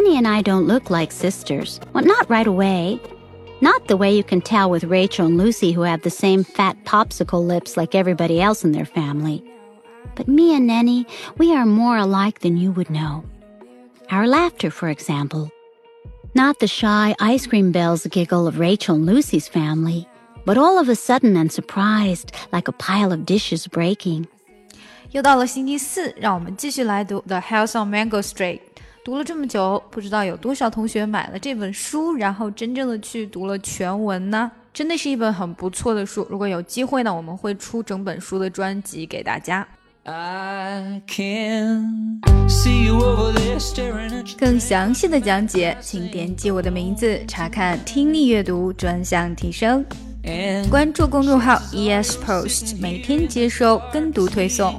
Nenny and I don't look like sisters. Well, not right away. Not the way you can tell with Rachel and Lucy, who have the same fat popsicle lips like everybody else in their family. But me and Nenny, we are more alike than you would know. Our laughter, for example. Not the shy ice cream bells giggle of Rachel and Lucy's family, but all of a sudden and surprised, like a pile of dishes breaking. 又到了星期四，让我们继续来读《The House on Mango Street》。读了这么久，不知道有多少同学买了这本书，然后真正的去读了全文呢？真的是一本很不错的书。如果有机会呢，我们会出整本书的专辑给大家。更详细的讲解，请点击我的名字查看听力阅读专项提升。关注公众号 ES Post，每天接收跟读推送。